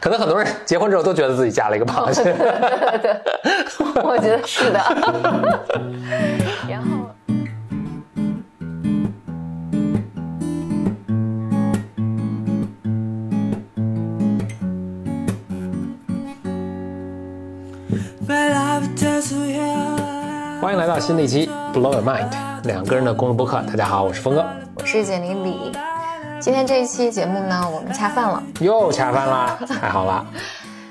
可能很多人结婚之后都觉得自己嫁了一个螃蟹。对对，我觉得是的。然后。欢迎来到新的一期 Blow Your Mind，两个人的公路播客。大家好，我是峰哥，我是简玲李。今天这一期节目呢，我们恰饭了，又恰饭啦，太好了。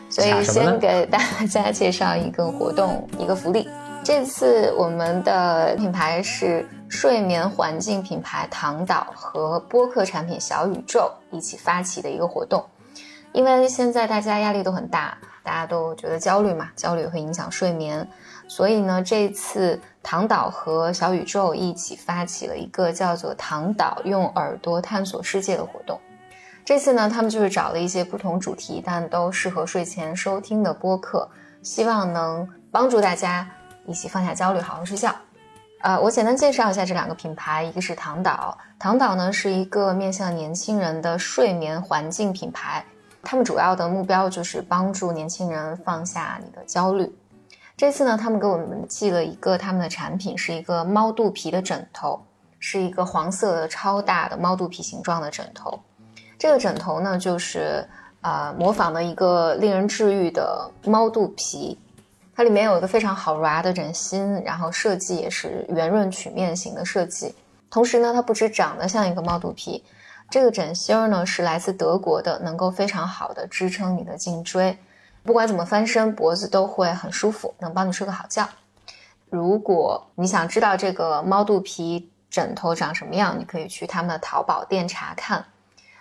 所以先给大家介绍一个活动，一个福利。这次我们的品牌是睡眠环境品牌唐岛和播客产品小宇宙一起发起的一个活动。因为现在大家压力都很大，大家都觉得焦虑嘛，焦虑会影响睡眠，所以呢，这次唐岛和小宇宙一起发起了一个叫做“唐岛用耳朵探索世界”的活动。这次呢，他们就是找了一些不同主题但都适合睡前收听的播客，希望能帮助大家一起放下焦虑，好好睡觉。呃，我简单介绍一下这两个品牌，一个是唐岛，唐岛呢是一个面向年轻人的睡眠环境品牌。他们主要的目标就是帮助年轻人放下你的焦虑。这次呢，他们给我们寄了一个他们的产品，是一个猫肚皮的枕头，是一个黄色的超大的猫肚皮形状的枕头。这个枕头呢，就是呃模仿了一个令人治愈的猫肚皮，它里面有一个非常好抓的枕芯，然后设计也是圆润曲面型的设计。同时呢，它不止长得像一个猫肚皮。这个枕芯儿呢是来自德国的，能够非常好的支撑你的颈椎，不管怎么翻身，脖子都会很舒服，能帮你睡个好觉。如果你想知道这个猫肚皮枕头长什么样，你可以去他们的淘宝店查看，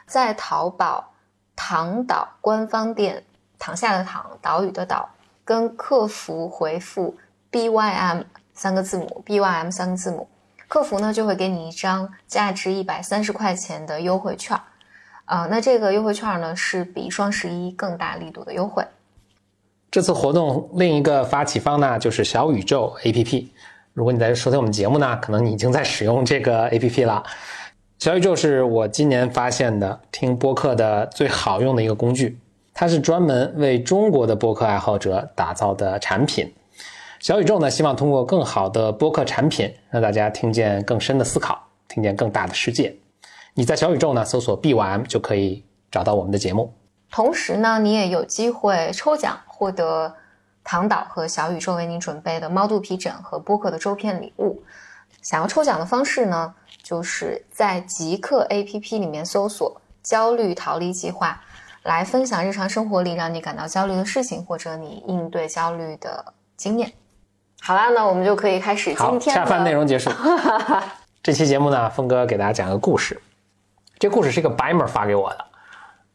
在淘宝躺岛官方店，躺下的躺，岛屿的岛，跟客服回复 B Y M 三个字母，B Y M 三个字母。客服呢就会给你一张价值一百三十块钱的优惠券，啊，那这个优惠券呢是比双十一更大力度的优惠。这次活动另一个发起方呢就是小宇宙 APP。如果你在收听我们节目呢，可能你已经在使用这个 APP 了。小宇宙是我今年发现的听播客的最好用的一个工具，它是专门为中国的播客爱好者打造的产品。小宇宙呢，希望通过更好的播客产品，让大家听见更深的思考，听见更大的世界。你在小宇宙呢搜索 “BYM” 就可以找到我们的节目。同时呢，你也有机会抽奖，获得唐导和小宇宙为你准备的猫肚皮枕和播客的周片礼物。想要抽奖的方式呢，就是在极客 APP 里面搜索“焦虑逃离计划”，来分享日常生活里让你感到焦虑的事情，或者你应对焦虑的经验。好啦，那我们就可以开始今天的下饭内容结束。这期节目呢，峰哥给大家讲个故事。这故事是一个白妹发给我的，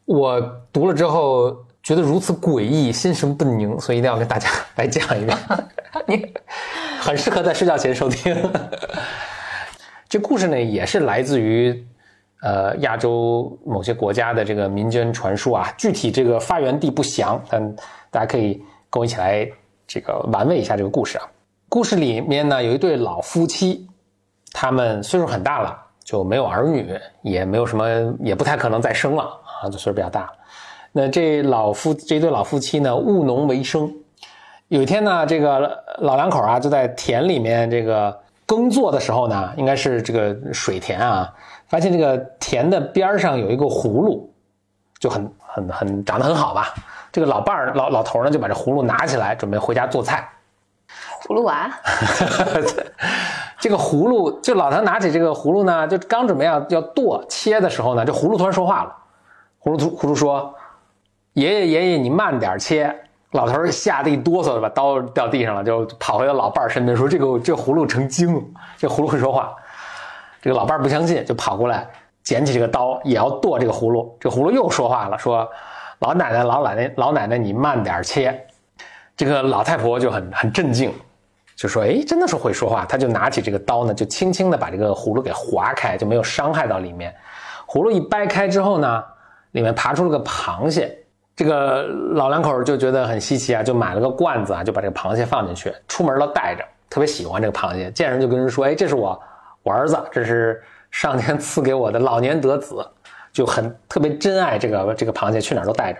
我读了之后觉得如此诡异，心神不宁，所以一定要跟大家来讲一遍。你很适合在睡觉前收听。这故事呢，也是来自于呃亚洲某些国家的这个民间传说啊，具体这个发源地不详，但大家可以跟我一起来这个玩味一下这个故事啊。故事里面呢，有一对老夫妻，他们岁数很大了，就没有儿女，也没有什么，也不太可能再生了啊，就岁数比较大。那这老夫这对老夫妻呢，务农为生。有一天呢，这个老两口啊，就在田里面这个耕作的时候呢，应该是这个水田啊，发现这个田的边上有一个葫芦，就很很很长得很好吧。这个老伴儿老老头呢，就把这葫芦拿起来，准备回家做菜。葫芦娃，这个葫芦就老唐拿起这个葫芦呢，就刚准备要要剁切的时候呢，这葫芦突然说话了。葫芦葫芦说：“爷爷爷爷，你慢点切。”老头吓得一哆嗦，把刀掉地上了，就跑回到老伴儿身边说：“这个这葫芦成精了，这葫芦会说话。”这个老伴儿不相信，就跑过来捡起这个刀，也要剁这个葫芦。这葫芦又说话了，说：“老奶奶老奶奶老奶奶，你慢点切。”这个老太婆就很很震惊。就说：“哎，真的是会说话。”她就拿起这个刀呢，就轻轻的把这个葫芦给划开，就没有伤害到里面。葫芦一掰开之后呢，里面爬出了个螃蟹。这个老两口就觉得很稀奇啊，就买了个罐子啊，就把这个螃蟹放进去，出门都带着，特别喜欢这个螃蟹。见人就跟人说：“哎，这是我我儿子，这是上天赐给我的老年得子，就很特别珍爱这个这个螃蟹，去哪儿都带着。”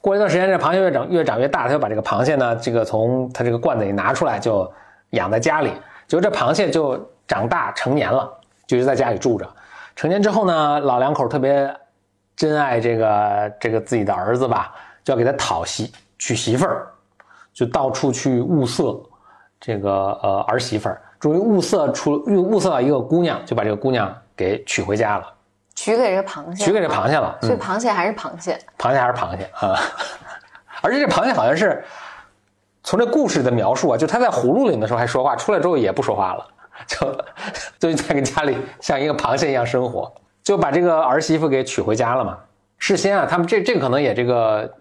过一段时间，这螃蟹越长越长越大，他就把这个螃蟹呢，这个从他这个罐子里拿出来，就养在家里。结果这螃蟹就长大成年了，就就在家里住着。成年之后呢，老两口特别珍爱这个这个自己的儿子吧，就要给他讨媳娶媳妇儿，就到处去物色这个呃儿媳妇儿。终于物色出物色到一个姑娘，就把这个姑娘给娶回家了。娶给这螃蟹，娶给这螃蟹了，所以螃蟹还是螃蟹，螃蟹还是螃蟹啊！而且这螃蟹好像是从这故事的描述啊，就他在葫芦里的时候还说话，出来之后也不说话了，就 就在跟家里像一个螃蟹一样生活，就把这个儿媳妇给娶回家了嘛。事先啊，他们这这可能也这个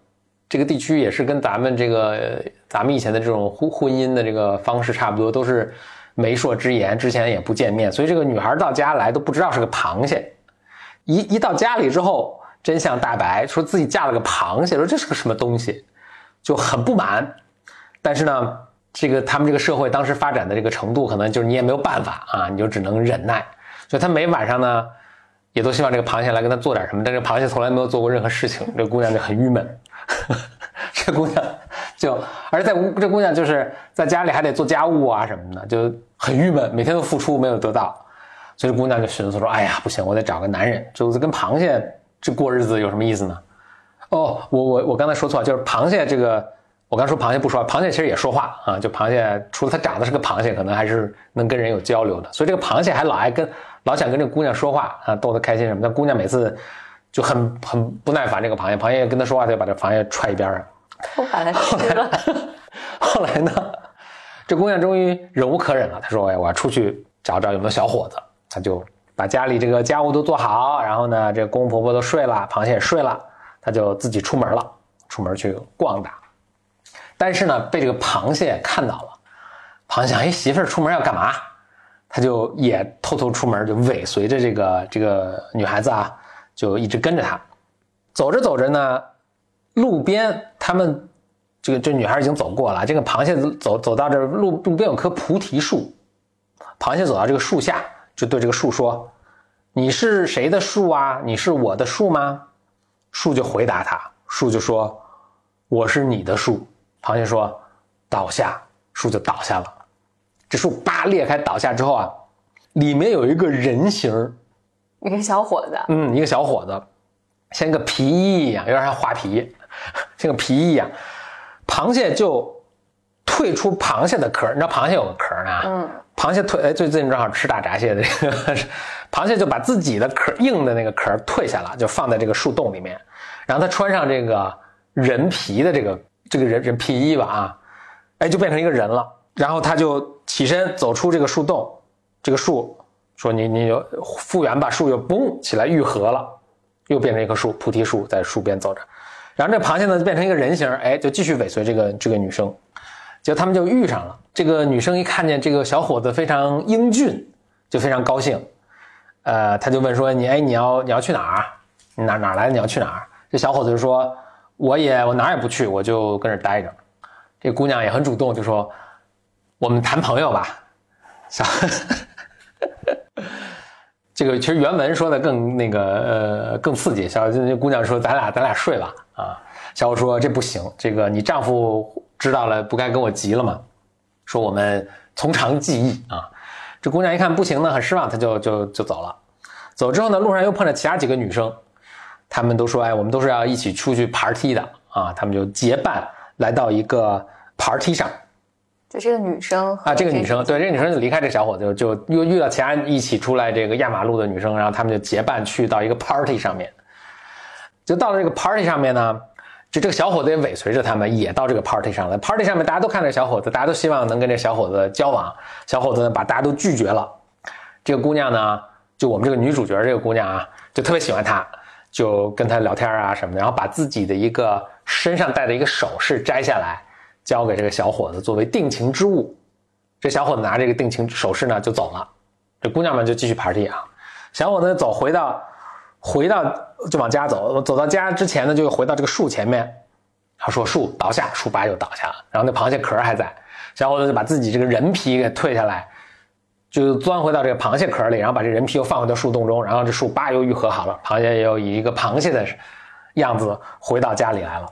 这个地区也是跟咱们这个咱们以前的这种婚婚姻的这个方式差不多，都是媒妁之言，之前也不见面，所以这个女孩到家来都不知道是个螃蟹。一一到家里之后，真相大白，说自己嫁了个螃蟹，说这是个什么东西，就很不满。但是呢，这个他们这个社会当时发展的这个程度，可能就是你也没有办法啊，你就只能忍耐。所以他每晚上呢，也都希望这个螃蟹来跟他做点什么，但这个螃蟹从来没有做过任何事情，这姑娘就很郁闷。这姑娘就，而在这姑娘就是在家里还得做家务啊什么的，就很郁闷，每天都付出没有得到。所以这姑娘就寻思说：“哎呀，不行，我得找个男人，就是跟螃蟹这过日子有什么意思呢？”哦，我我我刚才说错，就是螃蟹这个，我刚说螃蟹不说，螃蟹其实也说话啊。就螃蟹，除了它长得是个螃蟹，可能还是能跟人有交流的。所以这个螃蟹还老爱跟老想跟这个姑娘说话啊，逗她开心什么。但姑娘每次就很很不耐烦这个螃蟹，螃蟹跟她说话，她就把这螃蟹踹一边上，都把它吃了。后来呢，这姑娘终于忍无可忍了，她说：“哎，我要出去找找有没有小伙子。”她就把家里这个家务都做好，然后呢，这公公婆婆都睡了，螃蟹也睡了，她就自己出门了，出门去逛荡。但是呢，被这个螃蟹看到了，螃蟹想：哎，媳妇儿出门要干嘛？他就也偷偷出门，就尾随着这个这个女孩子啊，就一直跟着她。走着走着呢，路边他们这个这女孩已经走过了，这个螃蟹走走到这路路边有棵菩提树，螃蟹走到这个树下。就对这个树说：“你是谁的树啊？你是我的树吗？”树就回答他，树就说：“我是你的树。”螃蟹说：“倒下。”树就倒下了。这树叭裂开倒下之后啊，里面有一个人形一个小伙子，嗯，一个小伙子，像一个皮衣一样，有点像画皮，像个皮衣一样。螃蟹就退出螃蟹的壳，你知道螃蟹有个壳呢，嗯。螃蟹退哎，最近正好吃大闸蟹的这个 螃蟹就把自己的壳硬的那个壳退下了，就放在这个树洞里面。然后它穿上这个人皮的这个这个人人皮衣吧啊，哎，就变成一个人了。然后他就起身走出这个树洞，这个树说：“你你就复原吧。”树又嘣起来愈合了，又变成一棵树，菩提树在树边走着。然后这螃蟹呢就变成一个人形，哎，就继续尾随这个这个女生。就他们就遇上了。这个女生一看见这个小伙子非常英俊，就非常高兴。呃，他就问说：“你哎，你要你要去哪儿？哪哪来的？你要去哪儿？”这小伙子就说：“我也我哪儿也不去，我就跟这待着。”这姑娘也很主动，就说：“我们谈朋友吧。”小，这个其实原文说的更那个呃更刺激。小这姑娘说：“咱俩咱俩睡吧。”啊，小伙说：“这不行，这个你丈夫。”知道了，不该跟我急了吗？说我们从长计议啊。这姑娘一看不行呢，很失望，她就就就走了。走之后呢，路上又碰着其他几个女生，她们都说：“哎，我们都是要一起出去牌踢的啊。”她们就结伴来到一个牌踢上。就这个女生啊，这个女生对这个女生就离开这小伙子，就又遇到其他一起出来这个压马路的女生，然后他们就结伴去到一个 party 上面。就到了这个 party 上面呢。就这个小伙子也尾随着他们，也到这个 party 上了。party 上面大家都看着小伙子，大家都希望能跟这小伙子交往。小伙子呢，把大家都拒绝了。这个姑娘呢，就我们这个女主角这个姑娘啊，就特别喜欢他，就跟他聊天啊什么的，然后把自己的一个身上戴的一个首饰摘下来，交给这个小伙子作为定情之物。这小伙子拿这个定情首饰呢就走了，这姑娘们就继续 party 啊。小伙子走回到。回到就往家走，走到家之前呢，就回到这个树前面。他说：“树倒下，树叭就倒下了。然后那螃蟹壳还在，小伙子就把自己这个人皮给退下来，就钻回到这个螃蟹壳里，然后把这人皮又放回到树洞中。然后这树叭又愈合好了，螃蟹又以一个螃蟹的样子回到家里来了。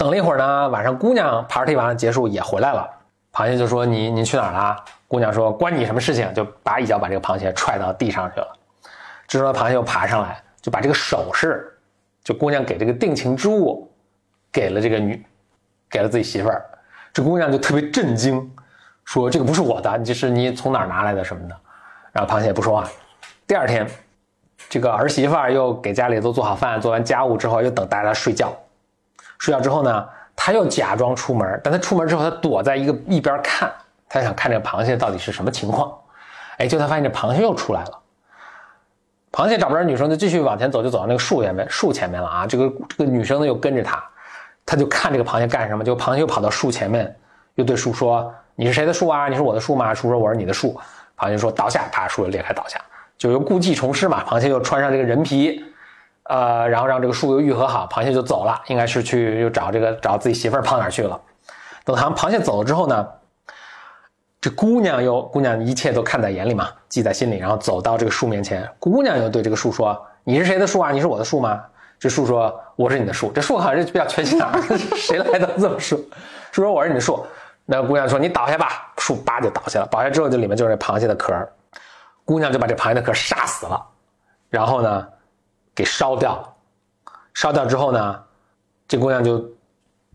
等了一会儿呢，晚上姑娘 party 完了结束也回来了，螃蟹就说：“你你去哪儿了？”姑娘说：“关你什么事情？”就叭一脚把这个螃蟹踹到地上去了。这时候螃蟹又爬上来，就把这个首饰，就姑娘给这个定情之物，给了这个女，给了自己媳妇儿。这姑娘就特别震惊，说：“这个不是我的，这是你从哪儿拿来的什么的？”然后螃蟹不说话。第二天，这个儿媳妇儿又给家里都做好饭，做完家务之后，又等大家睡觉。睡觉之后呢，他又假装出门，但他出门之后，他躲在一个一边看，他想看这个螃蟹到底是什么情况。哎，就他发现这螃蟹又出来了。螃蟹找不着女生，就继续往前走，就走到那个树前面，树前面了啊。这个这个女生呢又跟着他。他就看这个螃蟹干什么？就螃蟹又跑到树前面，又对树说：“你是谁的树啊？你是我的树吗？”树说：“我是你的树。”螃蟹说：“倒下！”啪，树就裂开倒下。就又故技重施嘛，螃蟹又穿上这个人皮，呃，然后让这个树又愈合好，螃蟹就走了，应该是去又找这个找自己媳妇儿跑哪儿去了。等螃螃蟹走了之后呢，这姑娘又姑娘一切都看在眼里嘛，记在心里，然后走到这个树面前，姑娘又对这个树说：“你是谁的树啊？你是我的树吗？”这树说：“我是你的树。”这树好像是比较缺心眼，谁来都这么说。树说：“我是你的树。”那姑娘说：“你倒下吧。”树叭就倒下了。倒下之后，这里面就是螃蟹的壳姑娘就把这螃蟹的壳杀死了，然后呢，给烧掉。烧掉之后呢，这姑娘就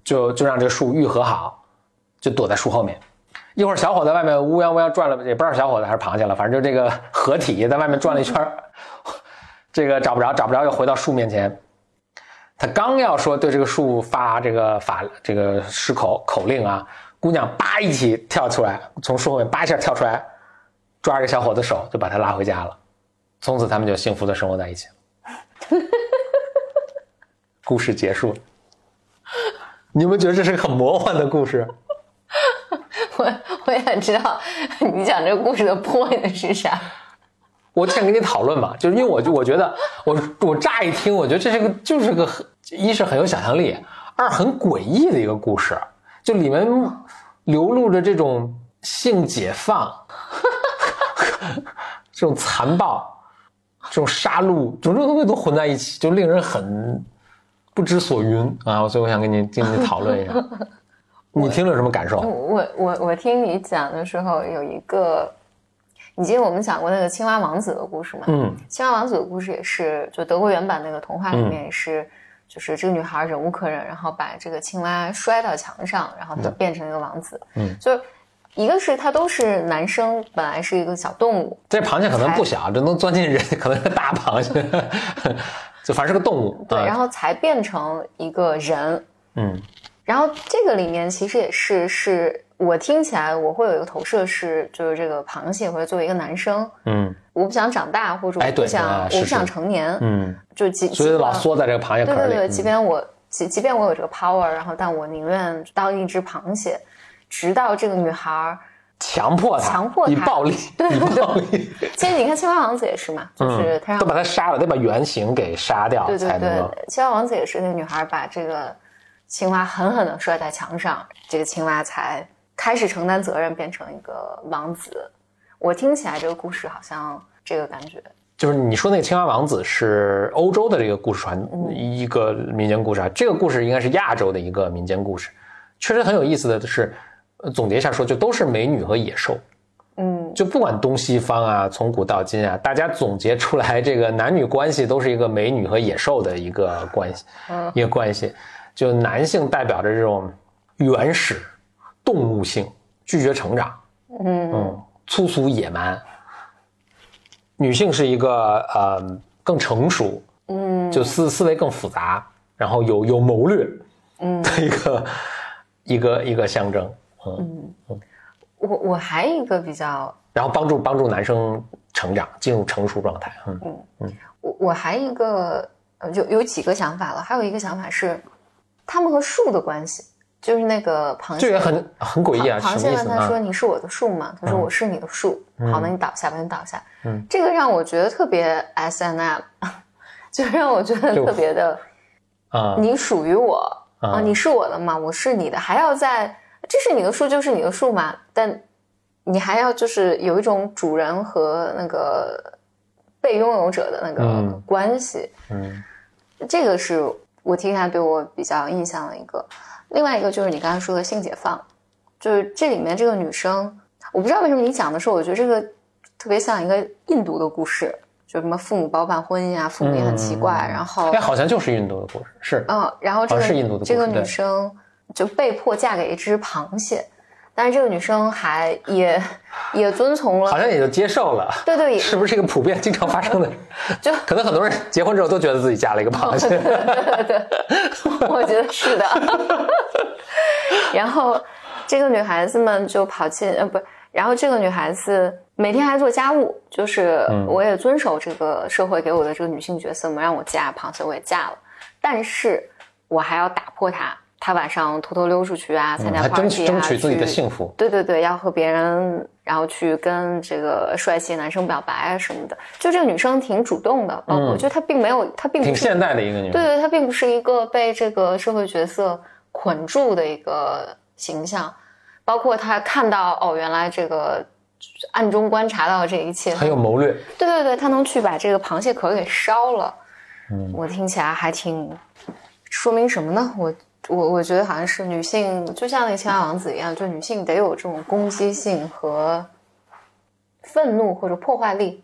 就就让这个树愈合好，就躲在树后面。一会儿，小伙在外面乌泱乌泱转了，也不知道小伙子还是螃蟹了，反正就这个合体在外面转了一圈 这个找不着，找不着，又回到树面前。他刚要说对这个树发这个法这个施口口令啊，姑娘叭一起跳出来，从树后面叭一下跳出来，抓着小伙子手就把他拉回家了。从此他们就幸福的生活在一起了。故事结束。你们觉得这是个很魔幻的故事？我 我想知道你讲这个故事的 point 是啥。我想跟你讨论嘛，就是因为我就我觉得我我乍一听，我觉得这是个就是个一是很有想象力，二很诡异的一个故事，就里面流露着这种性解放，这种残暴，这种杀戮，种种东西都混在一起，就令人很不知所云啊！所以我想跟你跟你 讨论一下，你听了有什么感受？我我我听你讲的时候有一个。你记得我们讲过那个青蛙王子的故事吗？嗯，青蛙王子的故事也是，就德国原版那个童话里面也是，就是这个女孩忍无可忍，然后把这个青蛙摔到墙上，然后变成一个王子。嗯，就一个是它都是男生，本来是一个小动物，这螃蟹可能不小，这能钻进人，可能是大螃蟹，就反正是个动物。对，然后才变成一个人。嗯，然后这个里面其实也是是。我听起来，我会有一个投射是，就是这个螃蟹，或者作为一个男生，嗯，我不想长大，或者我不想，我不想成年，嗯，就即所以老缩在这个螃蟹壳里。对对对，即便我即即便我有这个 power，然后但我宁愿当一只螃蟹，直到这个女孩强迫他，强迫他以暴力，对暴力。其实你看青蛙王子也是嘛，就是他让都把他杀了，得把原型给杀掉，对对对，青蛙王子也是那个女孩把这个青蛙狠狠的摔在墙上，这个青蛙才。开始承担责任，变成一个王子。我听起来这个故事好像这个感觉，就是你说那个青蛙王子是欧洲的这个故事传一个民间故事啊。这个故事应该是亚洲的一个民间故事，确实很有意思的是，总结一下说，就都是美女和野兽。嗯，就不管东西方啊，从古到今啊，大家总结出来这个男女关系都是一个美女和野兽的一个关系，一个关系。就男性代表着这种原始。动物性拒绝成长，嗯嗯，粗俗野蛮。女性是一个呃更成熟，嗯，就思思维更复杂，然后有有谋略，嗯，的一个一个一个象征，嗯嗯。我我还一个比较，然后帮助帮助男生成长进入成熟状态，嗯嗯嗯。我我还一个有有几个想法了，还有一个想法是，他们和树的关系。就是那个螃蟹，这个很很诡异啊！螃蟹问他说：“你是我的树吗？”他说：“我是你的树。”好，那你倒下吧，你倒下。嗯，这个让我觉得特别 S N M，就让我觉得特别的啊，你属于我啊，你是我的嘛，我是你的，还要在这是你的树就是你的树嘛，但你还要就是有一种主人和那个被拥有者的那个关系。嗯，这个是我听下来对我比较印象的一个。另外一个就是你刚才说的性解放，就是这里面这个女生，我不知道为什么你讲的时候，我觉得这个特别像一个印度的故事，就什么父母包办婚姻啊，父母也很奇怪，然后哎，好像就是印度的故事，是。嗯，然后这个是印度的故事这个女生就被迫嫁给一只螃蟹。但是这个女生还也 也遵从了，好像也就接受了。对对，是不是一个普遍经常发生的？就可能很多人结婚之后都觉得自己嫁了一个螃蟹。对对对，我觉得是的。然后这个女孩子们就跑进呃不，然后这个女孩子每天还做家务，就是我也遵守这个社会给我的这个女性角色嘛，让我嫁螃蟹我也嫁了，但是我还要打破它。他晚上偷偷溜出去啊，参加 party 啊，争取自己的幸福。对对对，要和别人，然后去跟这个帅气男生表白啊什么的。就这个女生挺主动的，包括我觉得她并没有，她并不挺现代的一个女生。对对，她并不是一个被这个社会角色捆住的一个形象。包括她看到哦，原来这个暗中观察到这一切，很有谋略。对对对，她能去把这个螃蟹壳给烧了。嗯，我听起来还挺说明什么呢？我。我我觉得好像是女性，就像那个青蛙王子一样，就女性得有这种攻击性和愤怒或者破坏力，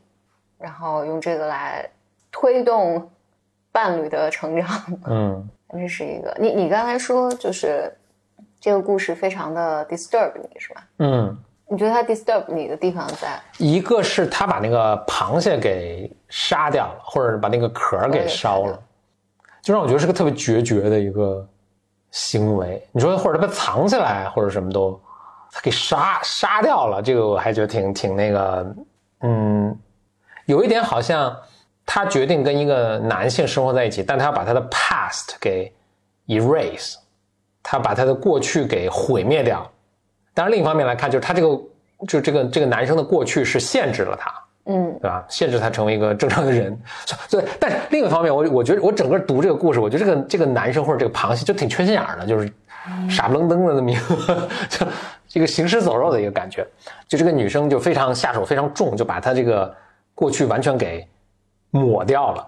然后用这个来推动伴侣的成长。嗯，这是一个。你你刚才说就是这个故事非常的 disturb 你是吧？嗯，你觉得它 disturb 你的地方在？一个是他把那个螃蟹给杀掉了，或者把那个壳给烧了，就让我觉得是个特别决绝的一个。行为，你说或者他把藏起来，或者什么都，他给杀杀掉了，这个我还觉得挺挺那个，嗯，有一点好像他决定跟一个男性生活在一起，但他要把他的 past 给 erase，他把他的过去给毁灭掉。当然，另一方面来看，就是他这个就这个这个男生的过去是限制了他。嗯，对吧？限制他成为一个正常的人，对。但是另一方面，我我觉得我整个读这个故事，我觉得这个这个男生或者这个螃蟹就挺缺心眼的，就是傻不愣登的那么一个，就这个行尸走肉的一个感觉。就这个女生就非常下手非常重，就把他这个过去完全给抹掉了。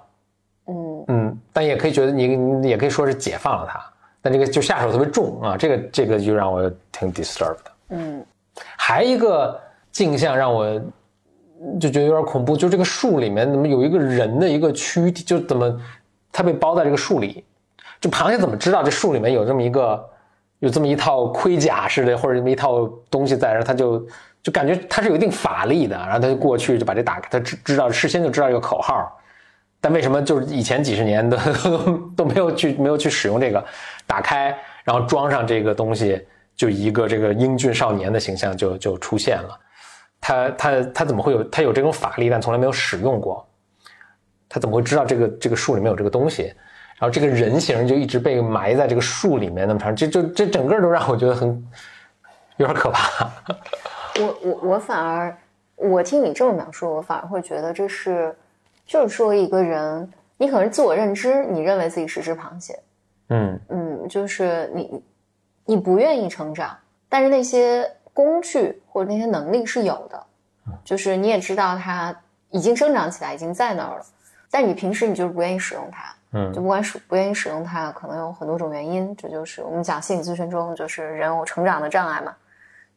嗯嗯，但也可以觉得你你也可以说是解放了他，但这个就下手特别重啊，这个这个就让我挺 disturbed。嗯，还一个镜像让我。就觉得有点恐怖，就这个树里面怎么有一个人的一个躯体？就怎么他被包在这个树里？这螃蟹怎么知道这树里面有这么一个有这么一套盔甲似的，或者这么一套东西在？然后他就就感觉他是有一定法力的，然后他就过去就把这打开，他知知道事先就知道这个口号。但为什么就是以前几十年都都没有去没有去使用这个？打开然后装上这个东西，就一个这个英俊少年的形象就就出现了。他他他怎么会有他有这种法力，但从来没有使用过？他怎么会知道这个这个树里面有这个东西？然后这个人形就一直被埋在这个树里面那么长，这就这整个都让我觉得很有点可怕。我我我反而我听你这么描述，我反而会觉得这是就是说一个人，你可能是自我认知，你认为自己是只螃蟹，嗯嗯，就是你你不愿意成长，但是那些。工具或者那些能力是有的，就是你也知道它已经生长起来，已经在那儿了，但你平时你就是不愿意使用它，嗯，就不管使不愿意使用它，可能有很多种原因。这就是我们讲心理咨询中，就是人有成长的障碍嘛，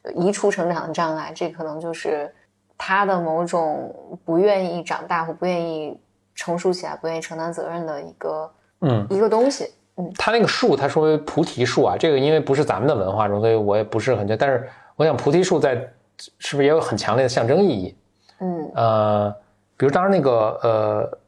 就移除成长的障碍，这可能就是他的某种不愿意长大或不愿意成熟起来、不愿意承担责任的一个，嗯，一个东西。嗯，他那个树，他说菩提树啊，这个因为不是咱们的文化中，所以我也不是很，但是。我想菩提树在是不是也有很强烈的象征意义？嗯，呃，比如当时那个呃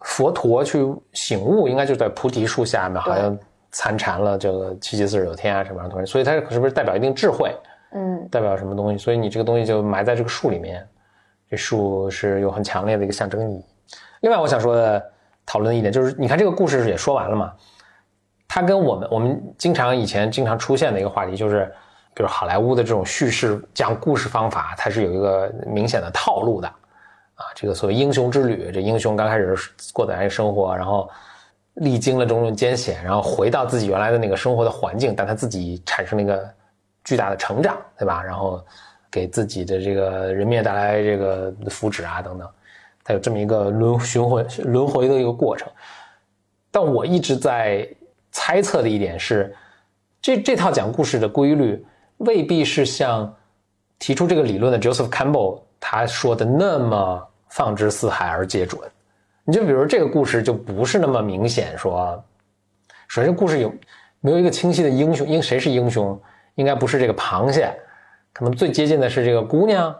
佛陀去醒悟，应该就在菩提树下面，好像参禅了这个七七四十九天啊什么样的东西，所以它是不是代表一定智慧？嗯，代表什么东西？所以你这个东西就埋在这个树里面，这树是有很强烈的一个象征意义。另外，我想说的讨论的一点就是，你看这个故事也说完了嘛，它跟我们我们经常以前经常出现的一个话题就是。比如好莱坞的这种叙事讲故事方法，它是有一个明显的套路的，啊，这个所谓英雄之旅，这英雄刚开始过的生活，然后历经了种种艰险，然后回到自己原来的那个生活的环境，但他自己产生了一个巨大的成长，对吧？然后给自己的这个人面带来这个福祉啊等等，它有这么一个轮循环轮回的一个过程。但我一直在猜测的一点是，这这套讲故事的规律未必是像提出这个理论的 Joseph Campbell 他说的那么放之四海而皆准。你就比如这个故事就不是那么明显说，首先故事有没有一个清晰的英雄？因谁是英雄？应该不是这个螃蟹，可能最接近的是这个姑娘。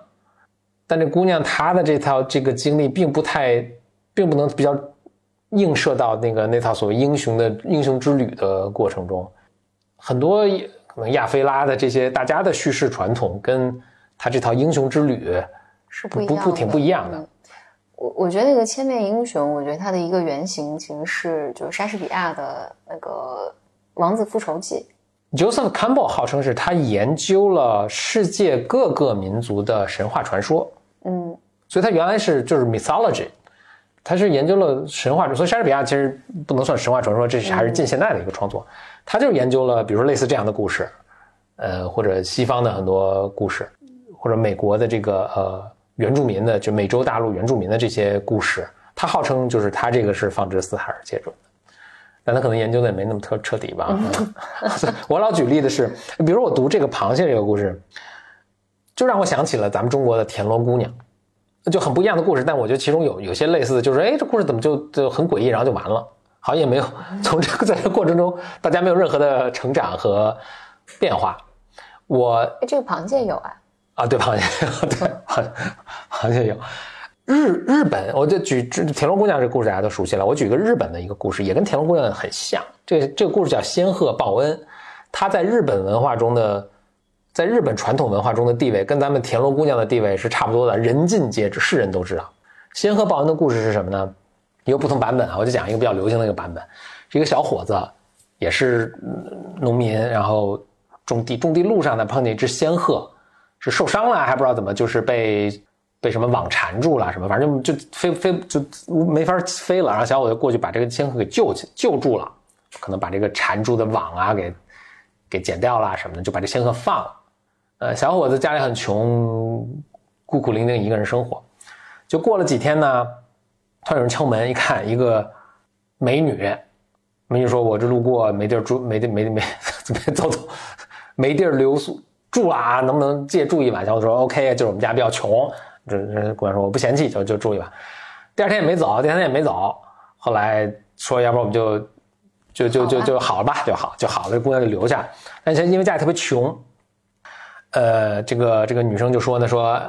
但这姑娘她的这套这个经历并不太，并不能比较映射到那个那套所谓英雄的英雄之旅的过程中。很多可能亚非拉的这些大家的叙事传统，跟他这套英雄之旅是不不不挺不一样的。我我觉得那个千面英雄，我觉得它的一个原型其实是就是莎士比亚的那个《王子复仇记》。Joseph Campbell 号称是他研究了世界各个民族的神话传说。嗯，所以他原来是就是 mythology，他是研究了神话，所以莎士比亚其实不能算神话传说，这是还是近现代的一个创作。他就是研究了，比如说类似这样的故事，呃，或者西方的很多故事，或者美国的这个呃原住民的，就美洲大陆原住民的这些故事。他号称就是他这个是放置四海而皆准的，但他可能研究的也没那么特彻底吧。我老举例的是，比如我读这个螃蟹这个故事。就让我想起了咱们中国的田螺姑娘，就很不一样的故事。但我觉得其中有有些类似的，就是哎，这故事怎么就就很诡异，然后就完了，好像也没有从这个在这过程中，大家没有任何的成长和变化。我这个螃蟹有啊？啊，对，螃蟹，对，螃螃蟹有。日日本，我就举田螺姑娘这故事大家都熟悉了。我举个日本的一个故事，也跟田螺姑娘很像。这个这个故事叫仙鹤报恩，它在日本文化中的。在日本传统文化中的地位跟咱们田螺姑娘的地位是差不多的，人尽皆知，世人都知道。仙鹤报恩的故事是什么呢？有不同版本啊，我就讲一个比较流行的一个版本。一个小伙子，也是农民，然后种地，种地路上呢碰见一只仙鹤，是受伤了还不知道怎么，就是被被什么网缠住了什么，反正就飞飞就没法飞了。然后小伙子过去把这个仙鹤给救起救住了，可能把这个缠住的网啊给给剪掉了什么的，就把这仙鹤放了。呃，小伙子家里很穷，孤苦伶仃一个人生活。就过了几天呢，突然有人敲门，一看一个美女，美女说：“我这路过没地儿住，没地没没 怎么走走，没地儿留宿住了啊，能不能借住一晚？”小伙子说：“OK，就是我们家比较穷。”这这姑娘说：“我不嫌弃，就就住一晚。”第二天也没走，第三天也没走。后来说：“要不然我们就就就就就好了吧，就好就好了。”这姑娘就留下。但是因为家里特别穷。呃，这个这个女生就说呢，说，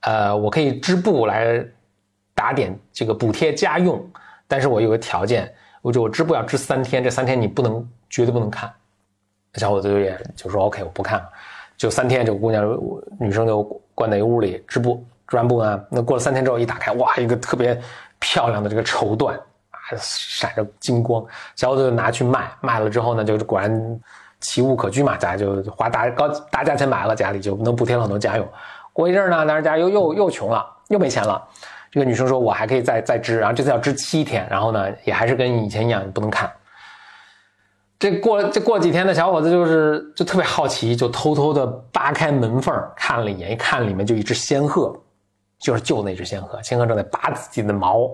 呃，我可以织布来打点这个补贴家用，但是我有个条件，我就我织布要织三天，这三天你不能绝对不能看。小伙子就也就说 OK，我不看了，就三天，这个姑娘女生就关在一屋里织布，织完布呢，那过了三天之后一打开，哇，一个特别漂亮的这个绸缎啊，闪着金光，小伙子就拿去卖，卖了之后呢，就果然。奇物可居嘛，家就花大高大价钱买了，家里就能补贴了很多家用。过一阵呢，男人家又又又穷了，又没钱了。这个女生说：“我还可以再再织，然后这次要织七天，然后呢，也还是跟以前一样，不能看。”这过这过几天的小伙子就是就特别好奇，就偷偷的扒开门缝看了一眼，一看里面就一只仙鹤，就是救那只仙鹤。仙鹤正在拔自己的毛，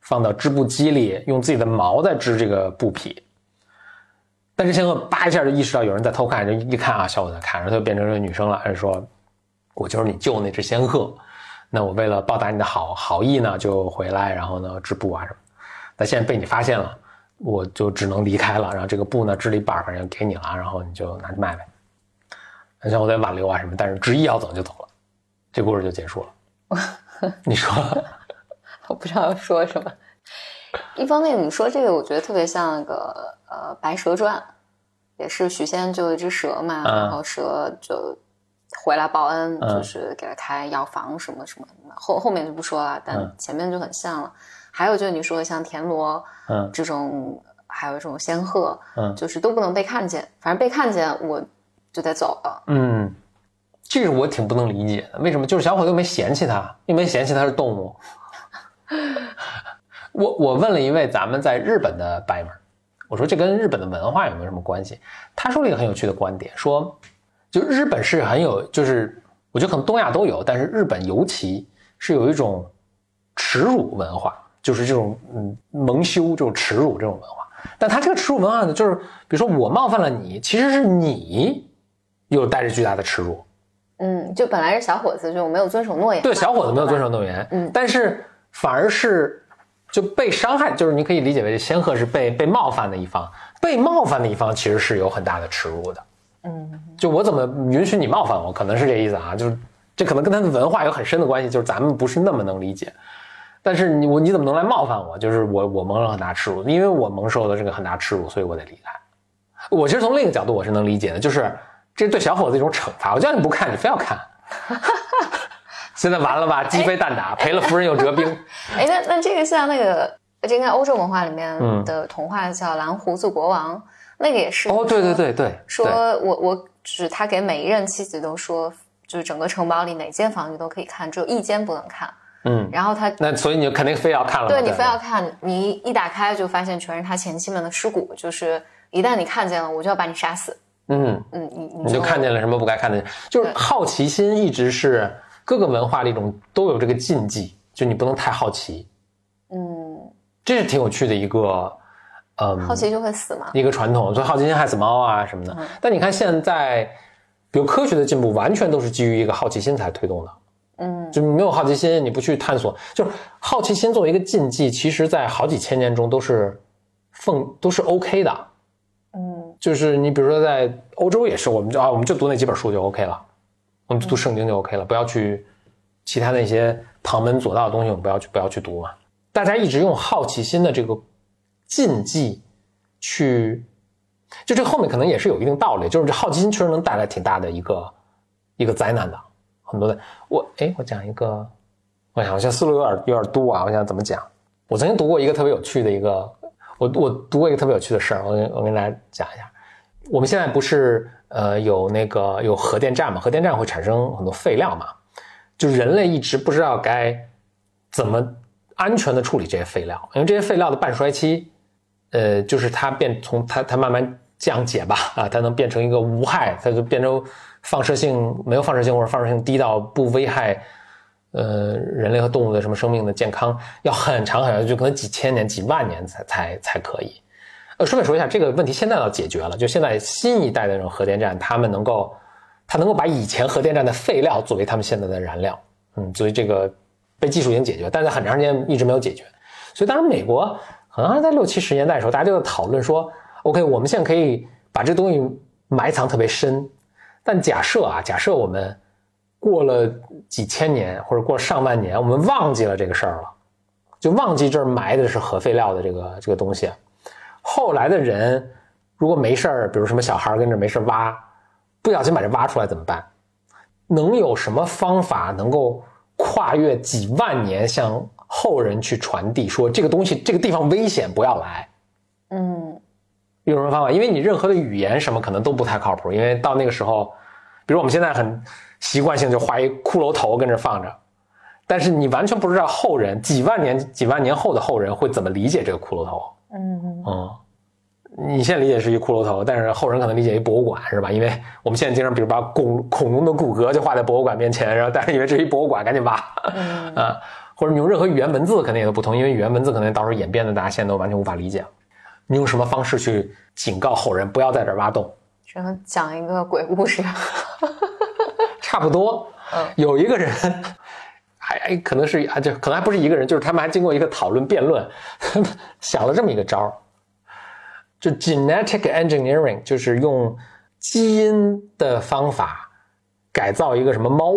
放到织布机里，用自己的毛在织这个布匹。但是仙鹤扒一下就意识到有人在偷看，就一看啊，小伙子看，然后他就变成这个女生了，就说：“我就是你救那只仙鹤，那我为了报答你的好好意呢，就回来，然后呢织布啊什么。但现在被你发现了，我就只能离开了。然后这个布呢织了一半，反正给你了，然后你就拿去卖呗。那小伙子挽留啊什么，但是执意要走就走了，这故事就结束了。你说，我不知道说什么。一方面你说这个，我觉得特别像那个。呃，《白蛇传》也是许仙救一只蛇嘛，然后蛇就回来报恩，就是给他开药房什么什么的。后后面就不说了，但前面就很像了。还有就是你说的像田螺，嗯，这种还有这种仙鹤，嗯，就是都不能被看见，反正被看见我就得走了。嗯，这个我挺不能理解的，为什么？就是小伙子又没嫌弃他，又没嫌弃他是动物。我我问了一位咱们在日本的白门。我说这跟日本的文化有没有什么关系？他说了一个很有趣的观点，说就日本是很有，就是我觉得可能东亚都有，但是日本尤其是有一种耻辱文化，就是这种嗯蒙羞这种耻辱这种文化。但他这个耻辱文化呢，就是比如说我冒犯了你，其实是你又带着巨大的耻辱。嗯，就本来是小伙子就没有遵守诺言，对，小伙子没有遵守诺言，嗯，但是反而是就被伤害，就是你可以理解为仙鹤是被被冒犯的一方，被冒犯的一方其实是有很大的耻辱的。嗯，就我怎么允许你冒犯我，可能是这意思啊，就是这可能跟他的文化有很深的关系，就是咱们不是那么能理解。但是你我你怎么能来冒犯我？就是我我蒙了很大耻辱，因为我蒙受了这个很大耻辱，所以我得离开。我其实从另一个角度我是能理解的，就是这是对小伙子一种惩罚。我叫你不看，你非要看，现在完了吧？鸡飞蛋打，赔了夫人又折兵。哎，那那这个像那个，这应该欧洲文化里面的童话叫《蓝胡子国王》，那个也是哦，对对对对，说我我指他给每一任妻子都说，就是整个城堡里哪间房子都可以看，只有一间不能看。嗯，然后他那所以你就肯定非要看了，对你非要看，你一打开就发现全是他前妻们的尸骨，就是一旦你看见了，我就要把你杀死。嗯嗯，你你就看见了什么不该看的，就是好奇心一直是各个文化的一种都有这个禁忌，就你不能太好奇。嗯，这是挺有趣的一个，嗯，好奇就会死嘛，一个传统，所以好奇心害死猫啊什么的。但你看现在，比如科学的进步，完全都是基于一个好奇心才推动的。嗯，就没有好奇心，你不去探索，就是好奇心作为一个禁忌，其实在好几千年中都是奉都是 OK 的。嗯，就是你比如说在欧洲也是，我们就啊我们就读那几本书就 OK 了，我们就读圣经就 OK 了，不要去其他那些旁门左道的东西，我们不要去不要去读嘛。大家一直用好奇心的这个禁忌去，就这后面可能也是有一定道理，就是这好奇心确实能带来挺大的一个一个灾难的。很多的，我哎，我讲一个，我想我现在思路有点有点多啊，我想怎么讲？我曾经读过一个特别有趣的一个，我我读过一个特别有趣的事儿，我我跟大家讲一下。我们现在不是呃有那个有核电站嘛？核电站会产生很多废料嘛？就人类一直不知道该怎么安全的处理这些废料，因为这些废料的半衰期，呃，就是它变从它它慢慢降解吧，啊，它能变成一个无害，它就变成。放射性没有放射性或者放射性低到不危害，呃，人类和动物的什么生命的健康，要很长很长，就可能几千年、几万年才才才可以。呃，顺便说一下，这个问题现在要解决了，就现在新一代的这种核电站，他们能够，它能够把以前核电站的废料作为他们现在的燃料，嗯，所以这个被技术已经解决，但在很长时间一直没有解决。所以当时美国可能在六七十年代的时候，大家就在讨论说，OK，我们现在可以把这东西埋藏特别深。但假设啊，假设我们过了几千年或者过上万年，我们忘记了这个事儿了，就忘记这儿埋的是核废料的这个这个东西。后来的人如果没事儿，比如什么小孩跟着没事挖，不小心把这挖出来怎么办？能有什么方法能够跨越几万年向后人去传递，说这个东西这个地方危险，不要来？嗯。用什么方法？因为你任何的语言什么可能都不太靠谱，因为到那个时候，比如我们现在很习惯性就画一骷髅头跟这放着，但是你完全不知道后人几万年、几万年后的后人会怎么理解这个骷髅头。嗯嗯，你现在理解是一骷髅头，但是后人可能理解一博物馆，是吧？因为我们现在经常比如把恐恐龙的骨骼就画在博物馆面前，然后但是以为这是一博物馆，赶紧挖。啊，或者你用任何语言文字肯定也都不同，因为语言文字可能到时候演变的大家现在都完全无法理解。你用什么方式去警告后人不要在这儿挖洞？只能讲一个鬼故事，差不多。嗯，有一个人，还哎，可能是啊，就可能还不是一个人，就是他们还经过一个讨论辩论，想了这么一个招儿，就 genetic engineering，就是用基因的方法改造一个什么猫，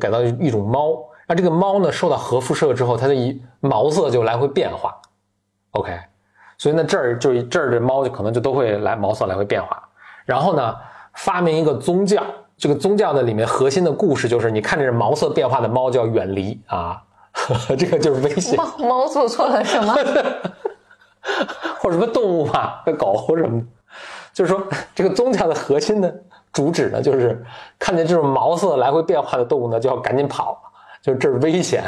改造一种猫，让这个猫呢受到核辐射之后，它的一毛色就来回变化。OK。所以呢，这儿就这儿的猫就可能就都会来毛色来回变化。然后呢，发明一个宗教，这个宗教的里面核心的故事就是，你看着毛色变化的猫就要远离啊，这个就是危险。猫猫做错了什么？或者什么动物吧，狗或什么，就是说这个宗教的核心的主旨呢，就是看见这种毛色来回变化的动物呢，就要赶紧跑，就是这儿危险。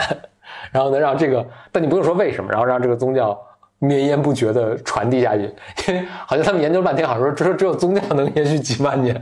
然后呢，让这个，但你不用说为什么，然后让这个宗教。绵延不绝的传递下去，因为好像他们研究半天，好像说只有只有宗教能延续几万年，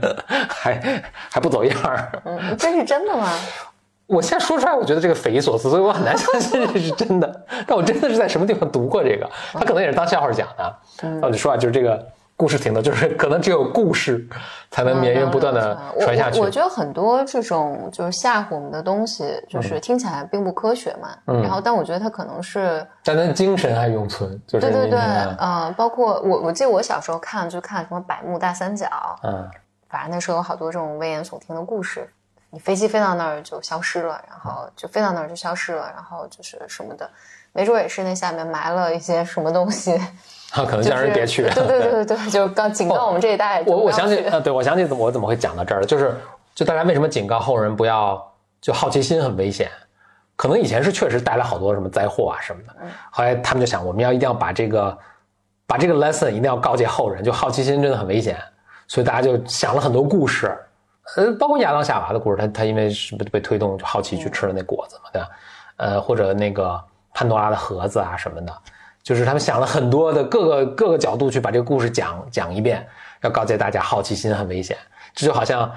还还不走样儿。嗯，这是真的吗？我现在说出来，我觉得这个匪夷所思，所以我很难相信这是真的。但我真的是在什么地方读过这个，他可能也是当笑话讲的。嗯，我就说啊，就是这个故事挺多，就是可能只有故事才能绵延不断的传下去。我觉得很多这种就是吓唬我们的东西，就是听起来并不科学嘛。嗯。然后，但我觉得它可能是，但它精神还永存。对对对，嗯，包括我，我记得我小时候看就看什么百慕大三角，嗯，反正那时候有好多这种危言耸听的故事。你飞机飞到那儿就消失了，然后就飞到那儿就消失了，然后就是什么的，没准也是那下面埋了一些什么东西，啊，可能叫人别去。对对对对对，就刚警告我们这一代。我我想起呃，对我想起怎么我怎么会讲到这儿了，就是就大家为什么警告后人不要就好奇心很危险，可能以前是确实带来好多什么灾祸啊什么的，后来他们就想我们要一定要把这个把这个 lesson 一定要告诫后人，就好奇心真的很危险，所以大家就想了很多故事。呃，包括亚当夏娃的故事，他他因为是不被推动就好奇去吃了那果子嘛，对吧？呃，或者那个潘多拉的盒子啊什么的，就是他们想了很多的各个各个角度去把这个故事讲讲一遍，要告诫大家好奇心很危险。这就好像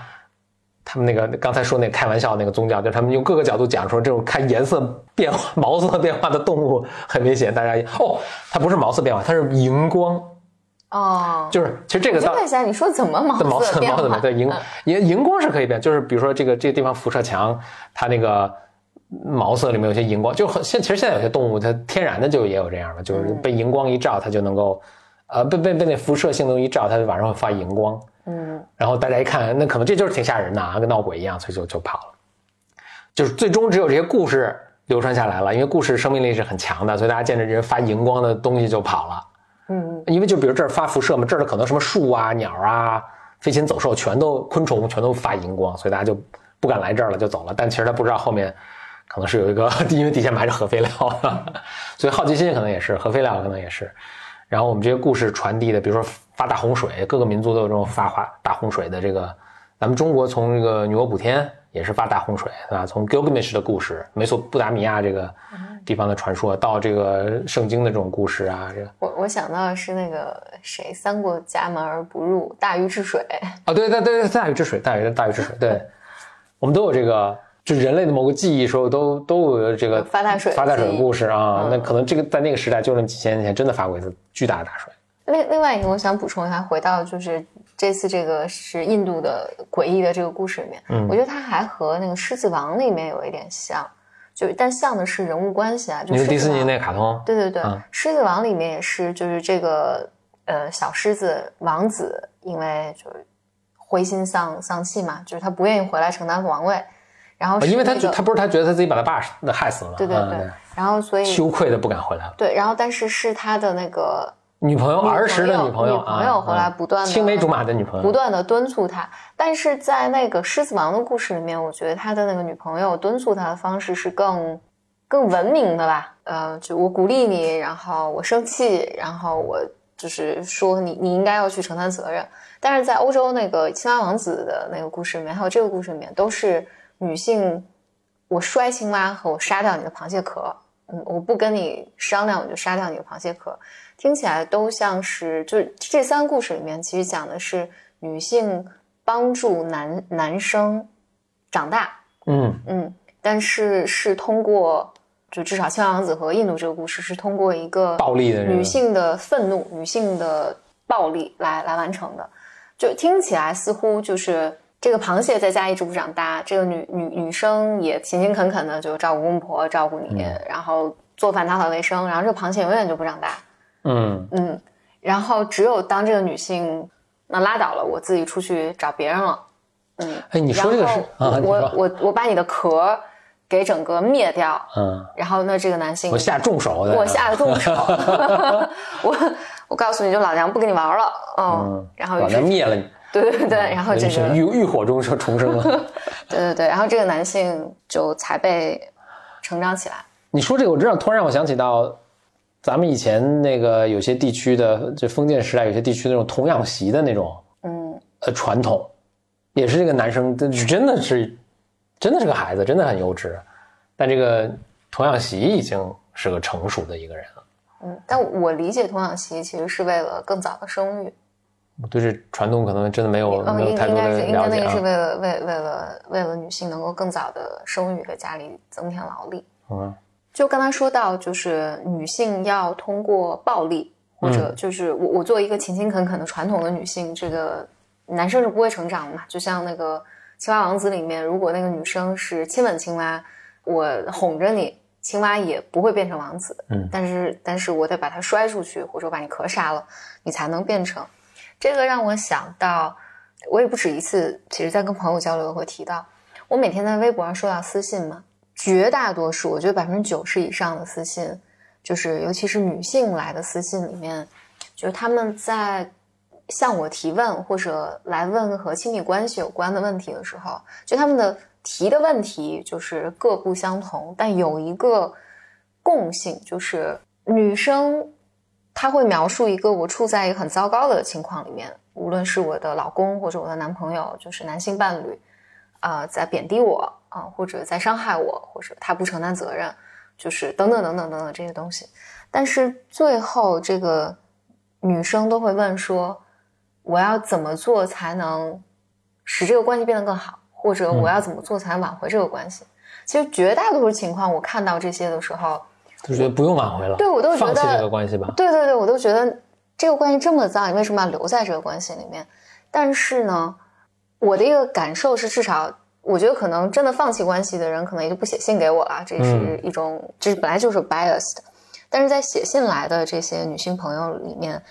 他们那个刚才说那开玩笑那个宗教，就是他们用各个角度讲说这种看颜色变化、毛色变化的动物很危险。大家哦，它不是毛色变化，它是荧光。哦，就是其实这个。我问一下，你说怎么毛色变化？对，荧荧荧光是可以变，就是比如说这个这个地方辐射强，它那个毛色里面有些荧光，就很现其实现在有些动物它天然的就也有这样的，就是被荧光一照，它就能够，呃，被被被那辐射性能一照，它就晚上会发荧光。嗯，然后大家一看，那可能这就是挺吓人的啊，跟闹鬼一样，所以就就跑了。就是最终只有这些故事流传下来了，因为故事生命力是很强的，所以大家见着这些发荧光的东西就跑了。嗯，因为就比如这儿发辐射嘛，这儿的可能什么树啊、鸟啊、飞禽走兽全都昆虫全都发荧光，所以大家就不敢来这儿了，就走了。但其实他不知道后面可能是有一个，因为底下埋着核废料，所以好奇心可能也是核废料，可能也是。然后我们这些故事传递的，比如说发大洪水，各个民族都有这种发化大洪水的这个。咱们中国从这个女娲补天也是发大洪水，对吧？从 Gilgamesh 的故事，美索不达米亚这个。地方的传说到这个圣经的这种故事啊，这我我想到的是那个谁，三过家门而不入，大禹治水啊，对对对对，大禹治水，大禹大禹治水，对，我们都有这个，就人类的某个记忆时候都都有这个发大水发大水的故事啊，那可能这个在那个时代，就那几千年前真的发过一次巨大的大水。另另外一个，我想补充一下，回到就是这次这个是印度的诡异的这个故事里面，嗯，我觉得它还和那个狮子王里面有一点像。就但像的是人物关系啊，就是迪士尼那卡通，对对对，狮子王里面也是，就是这个呃小狮子王子，因为就是灰心丧丧气嘛，就是他不愿意回来承担王位，然后因为他他不是他觉得他自己把他爸害死了，对对对，然后所以羞愧的不敢回来了，对，然后但是是他的那个。女朋友儿时的女朋友，女朋友后来不断的青梅竹马的女朋友，不断的敦促他。但是在那个狮子王的故事里面，我觉得他的那个女朋友敦促他的方式是更更文明的吧？呃，就我鼓励你，然后我生气，然后我就是说你你应该要去承担责任。但是在欧洲那个青蛙王子的那个故事里面，还有这个故事里面，都是女性，我摔青蛙和我杀掉你的螃蟹壳，嗯，我不跟你商量，我就杀掉你的螃蟹壳。听起来都像是，就是这三个故事里面，其实讲的是女性帮助男男生长大，嗯。嗯，但是是通过，就至少《青蛙王子》和印度这个故事是通过一个暴力的女性的愤怒、女性的暴力来来完成的，就听起来似乎就是这个螃蟹在家一直不长大，这个女女女生也勤勤恳恳的就照顾公婆、照顾你，然后做饭打扫卫生，然后这个螃蟹永远就不长大。嗯嗯，然后只有当这个女性那拉倒了，我自己出去找别人了。嗯，哎，你说这个是啊，我我我把你的壳给整个灭掉。嗯，然后那这个男性我下重手，我下重手，我我告诉你就老娘不跟你玩了。嗯，然后老娘灭了你。对对对，然后这个浴浴火中就重生了。对对对，然后这个男性就才被成长起来。你说这个，我知道，突然让我想起到。咱们以前那个有些地区的，就封建时代有些地区那种童养媳的那种，嗯，呃，传统，也是这个男生，真的是，真的是个孩子，真的很幼稚，但这个童养媳已经是个成熟的一个人了。嗯，但我理解童养媳其实是为了更早的生育。我对这传统可能真的没有没有太多的了解。应该那个是为了为为了为了女性能够更早的生育，给家里增添劳力。嗯，就刚才说到，就是女性要通过暴力，或者就是我我作为一个勤勤恳恳的传统的女性，这个男生是不会成长的嘛。就像那个《青蛙王子》里面，如果那个女生是亲吻青蛙，我哄着你。青蛙也不会变成王子，嗯，但是但是我得把它摔出去，或者把你壳杀了，你才能变成。这个让我想到，我也不止一次，其实在跟朋友交流会提到，我每天在微博上收到私信嘛，绝大多数，我觉得百分之九十以上的私信，就是尤其是女性来的私信里面，就是他们在向我提问或者来问和亲密关系有关的问题的时候，就他们的。提的问题就是各不相同，但有一个共性，就是女生她会描述一个我处在一个很糟糕的情况里面，无论是我的老公或者我的男朋友，就是男性伴侣，啊，在贬低我啊，或者在伤害我，或者他不承担责任，就是等等等等等等这些东西。但是最后，这个女生都会问说：“我要怎么做才能使这个关系变得更好？”或者我要怎么做才能挽回这个关系？其实绝大多数情况，我看到这些的时候，就觉得不用挽回了。对我都觉得放弃这个关系吧。对对对，我都觉得这个关系这么脏，你为什么要留在这个关系里面？但是呢，我的一个感受是，至少我觉得可能真的放弃关系的人，可能也就不写信给我了。这是一种，这本来就是 biased。但是在写信来的这些女性朋友里面，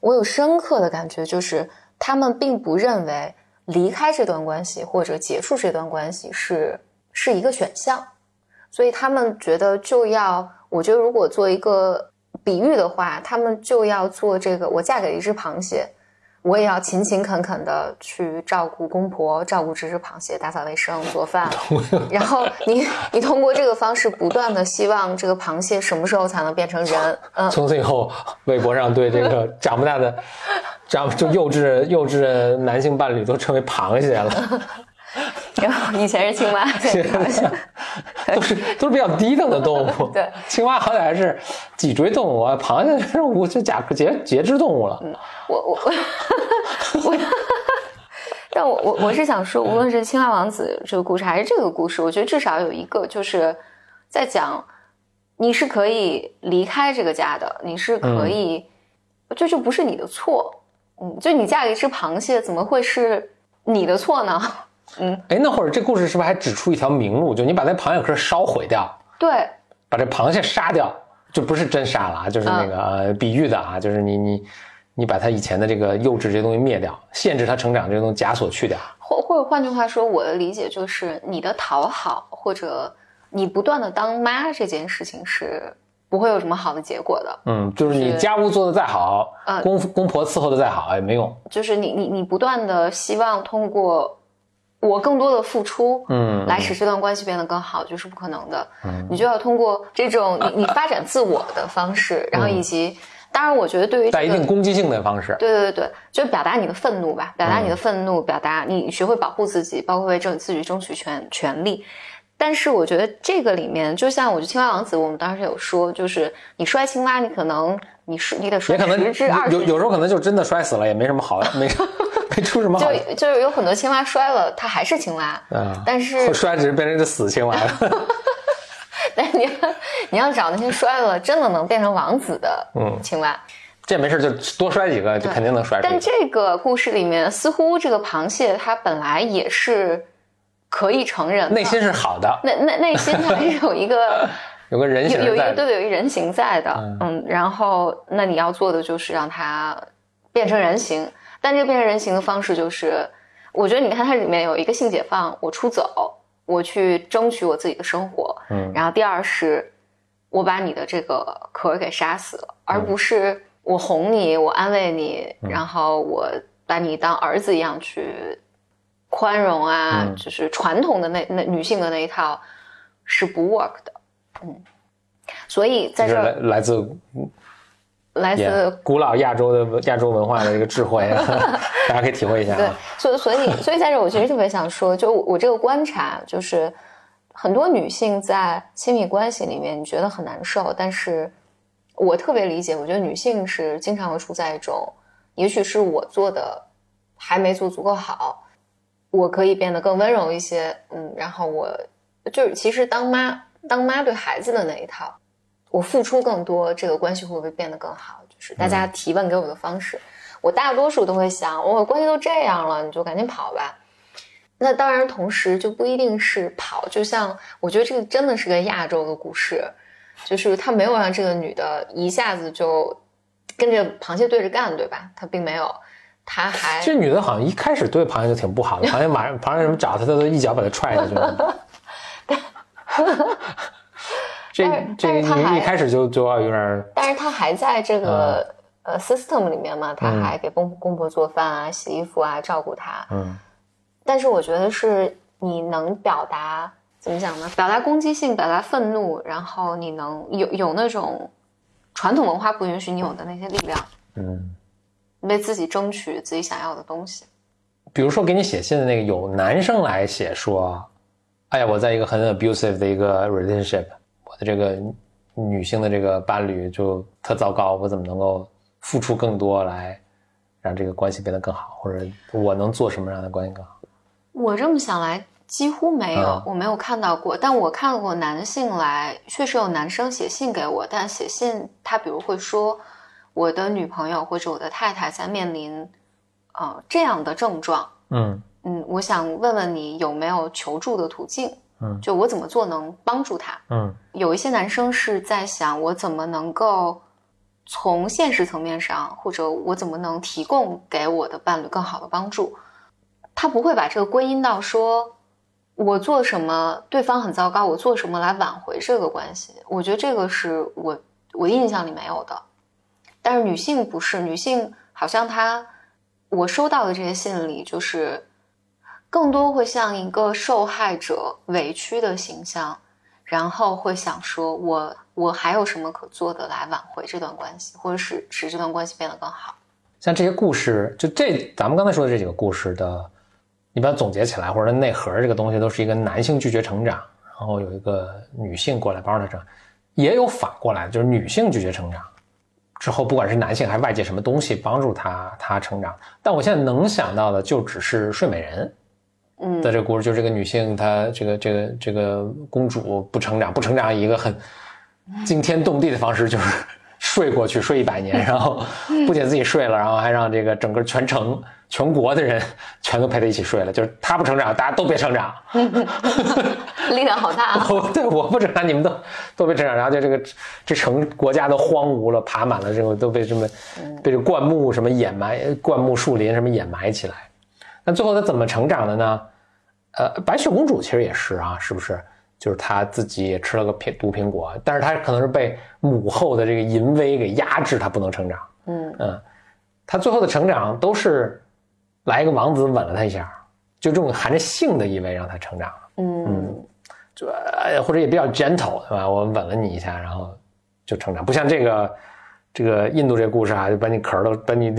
我有深刻的感觉，就是她们并不认为。离开这段关系或者结束这段关系是是一个选项，所以她们觉得就要，我觉得如果做一个比喻的话，她们就要做这个：我嫁给了一只螃蟹，我也要勤勤恳恳的去照顾公婆，照顾这只螃蟹，打扫卫生、做饭。然后你你通过这个方式不断的希望这个螃蟹什么时候才能变成人？嗯，从此以后，微博上对这个 长不大的。长就幼稚幼稚的男性伴侣都称为螃蟹了。然后以前是青蛙 都是都是比较低等的动物。对，青蛙好歹还是脊椎动物啊，螃蟹是无就甲节节肢动物了。嗯我我我，但我我我是想说，无论是青蛙王子这个故事，还是这个故事，我觉得至少有一个就是在讲，你是可以离开这个家的，你是可以，这就不是你的错。嗯，就你嫁给一只螃蟹，怎么会是你的错呢？嗯，哎，那会儿这故事是不是还指出一条明路？就你把那螃蟹壳烧毁掉，对，把这螃蟹杀掉，就不是真杀了啊，就是那个比喻的啊，就是你你你把它以前的这个幼稚这些东西灭掉，限制它成长这些东西枷锁去掉。或或者换句话说，我的理解就是你的讨好或者你不断的当妈这件事情是。不会有什么好的结果的。嗯，就是你家务做的再好，呃，公公婆伺候的再好也没用。就是你你你不断的希望通过我更多的付出，嗯，来使这段关系变得更好，就是不可能的。嗯，你就要通过这种你你发展自我的方式，然后以及当然，我觉得对于带一定攻击性的方式，对对对对，就表达你的愤怒吧，表达你的愤怒，表达你学会保护自己，包括为争自己争取权权利。但是我觉得这个里面，就像我觉得青蛙王子，我们当时有说，就是你摔青蛙，你可能你是你得摔十只二有有时候可能就真的摔死了，也没什么好，没没 出什么好。就就是有很多青蛙摔了，它还是青蛙，嗯，但是 摔只是变成一只死青蛙了。但是你你要找那些摔了真的能变成王子的嗯青蛙，这没事就多摔几个就肯定能摔。但这个故事里面，似乎这个螃蟹它本来也是。可以承认，内心是好的。内内内心它是有一个有个人形，有一个对对，有一人形在的。嗯，然后那你要做的就是让它变成人形，但这个变成人形的方式就是，我觉得你看它里面有一个性解放，我出走，我去争取我自己的生活。嗯，然后第二是，我把你的这个壳给杀死了，而不是我哄你，我安慰你，然后我把你当儿子一样去。宽容啊，就是传统的那那女性的那一套是不 work 的，嗯，所以在这来自来自古老亚洲的亚洲文化的一个智慧，大家可以体会一下。对，所以所以所以在这，我其实特别想说，就我这个观察，就是很多女性在亲密关系里面，你觉得很难受，但是我特别理解，我觉得女性是经常会处在一种。也许是我做的还没做足够好，我可以变得更温柔一些。嗯，然后我就是其实当妈当妈对孩子的那一套，我付出更多，这个关系会不会变得更好？就是大家提问给我的方式，我大多数都会想，我关系都这样了，你就赶紧跑吧。那当然，同时就不一定是跑。就像我觉得这个真的是个亚洲的故事，就是他没有让这个女的一下子就跟着螃蟹对着干，对吧？他并没有，他还这女的好像一开始对螃蟹就挺不好的，螃蟹马上螃蟹什么找他，他都一脚把他踹下去了。这这女一开始就就要有点，但是他还在这个呃 system 里面嘛，他还给公公婆做饭啊、洗衣服啊、照顾他。嗯。但是我觉得是你能表达怎么讲呢？表达攻击性，表达愤怒，然后你能有有那种传统文化不允许你有的那些力量，嗯，为自己争取自己想要的东西。比如说给你写信的那个，有男生来写说：“哎呀，我在一个很 abusive 的一个 relationship，我的这个女性的这个伴侣就特糟糕，我怎么能够付出更多来让这个关系变得更好？或者我能做什么让他关系更好？”我这么想来，几乎没有，我没有看到过。但我看过男性来，确实有男生写信给我。但写信，他比如会说，我的女朋友或者我的太太在面临，呃，这样的症状。嗯嗯，我想问问你有没有求助的途径？嗯，就我怎么做能帮助他？嗯，有一些男生是在想，我怎么能够从现实层面上，或者我怎么能提供给我的伴侣更好的帮助？他不会把这个归因到说，我做什么对方很糟糕，我做什么来挽回这个关系。我觉得这个是我我印象里没有的。但是女性不是女性，好像她我收到的这些信里，就是更多会像一个受害者委屈的形象，然后会想说，我我还有什么可做的来挽回这段关系，或者使使这段关系变得更好。像这些故事，就这咱们刚才说的这几个故事的。你把它总结起来，或者内核这个东西都是一个男性拒绝成长，然后有一个女性过来帮助他成长，也有反过来，就是女性拒绝成长之后，不管是男性还是外界什么东西帮助他他成长。但我现在能想到的就只是睡美人，嗯的这个故事，就是这个女性她这个这个这个公主不成长，不成长一个很惊天动地的方式就是。睡过去睡一百年，然后不仅自己睡了，然后还让这个整个全城、全国的人全都陪她一起睡了。就是她不成长，大家都别成长 力量好大啊！对，我不成长，你们都都别成长。然后就这个这城国家都荒芜了，爬满了这个都被这么被这灌木什么掩埋，灌木树林什么掩埋起来。那最后他怎么成长的呢？呃，白雪公主其实也是啊，是不是？就是她自己也吃了个苹毒苹果，但是她可能是被母后的这个淫威给压制，她不能成长。嗯嗯，他最后的成长都是来一个王子吻了她一下，就这种含着性的意味让她成长。嗯嗯，就或者也比较 gentle 对吧？我吻了你一下，然后就成长，不像这个这个印度这个故事啊，就把你壳都把你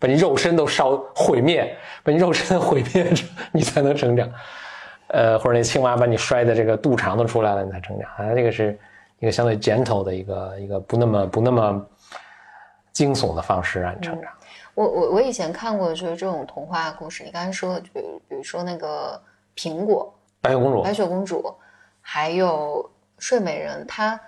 把你肉身都烧毁灭，把你肉身毁灭，你才能成长。呃，或者那青蛙把你摔的这个肚肠都出来了，你才成长。啊，这个是一个相对 gentle 的一个一个不那么不那么惊悚的方式让你成长。我我我以前看过就是这种童话故事，你刚才说，比比如说那个苹果、白雪公主、白雪公主，还有睡美人，它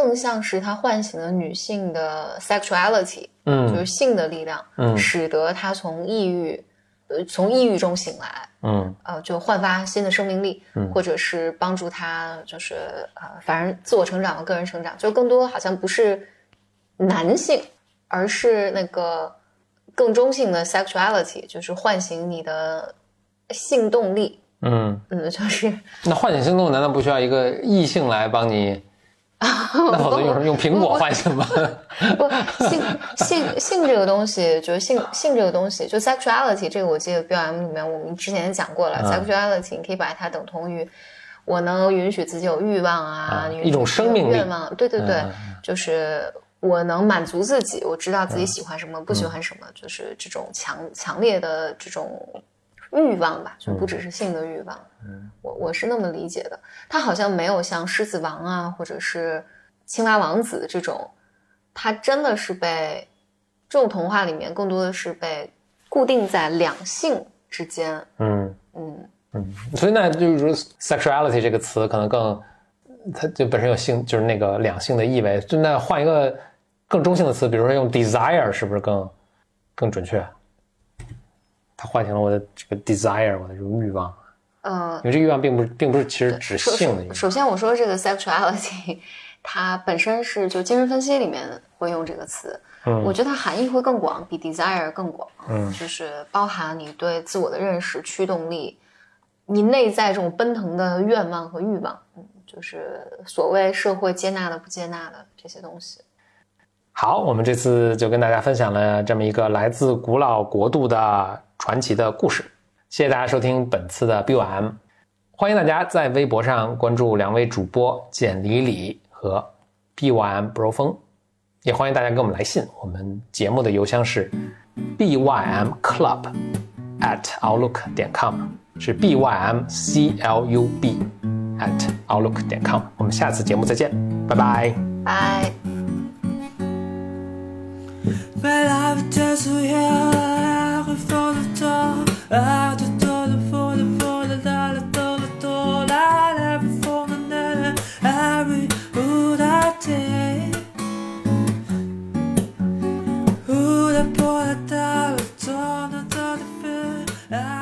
更像是它唤醒了女性的 sexuality，嗯，就是性的力量，嗯，使得她从抑郁。呃，从抑郁中醒来，嗯，呃，就焕发新的生命力，嗯，或者是帮助他，就是呃，反正自我成长和个人成长，就更多好像不是男性，而是那个更中性的 sexuality，就是唤醒你的性动力，嗯嗯，就是那唤醒性动力，难道不需要一个异性来帮你？那否则用用苹果唤醒吗？不，性性性这个东西，就是性性这个东西，就 sexuality 这个，我记得 B M 里面我们之前也讲过了。sexuality 你可以把它等同于我能允许自己有欲望啊，一种生命愿望。对对对，就是我能满足自己，我知道自己喜欢什么，不喜欢什么，就是这种强强烈的这种。欲望吧，就不只是性的欲望。嗯，我我是那么理解的。他好像没有像狮子王啊，或者是青蛙王子这种，他真的是被这种童话里面更多的是被固定在两性之间。嗯嗯嗯，所以那就是说，sexuality 这个词可能更，它就本身有性，就是那个两性的意味。就那换一个更中性的词，比如说用 desire，是不是更更准确？它唤醒了我的这个 desire，我的这个欲望。嗯，因为这欲望并不是，并不是其实指性的。首先，我说这个 sexuality，它本身是就精神分析里面会用这个词。嗯，我觉得它含义会更广，比 desire 更广。嗯，就是包含你对自我的认识、驱动力，你内在这种奔腾的愿望和欲望。嗯，就是所谓社会接纳的、不接纳的这些东西。好，我们这次就跟大家分享了这么一个来自古老国度的传奇的故事。谢谢大家收听本次的 BOM，欢迎大家在微博上关注两位主播简里里和 BYM Bro 风，也欢迎大家给我们来信，我们节目的邮箱是 BYM Club at outlook 点 com，是 BYM C L U B at outlook 点 com，我们下次节目再见，拜拜，拜。Weil habe das so her, vor der Tor, ah, du tolle, vor der, vor der, da, da, tolle, tolle, ah, da, vor der, da, da, every, ooh, da, day. Ooh, da, por, da, da, da, da, da, da, da,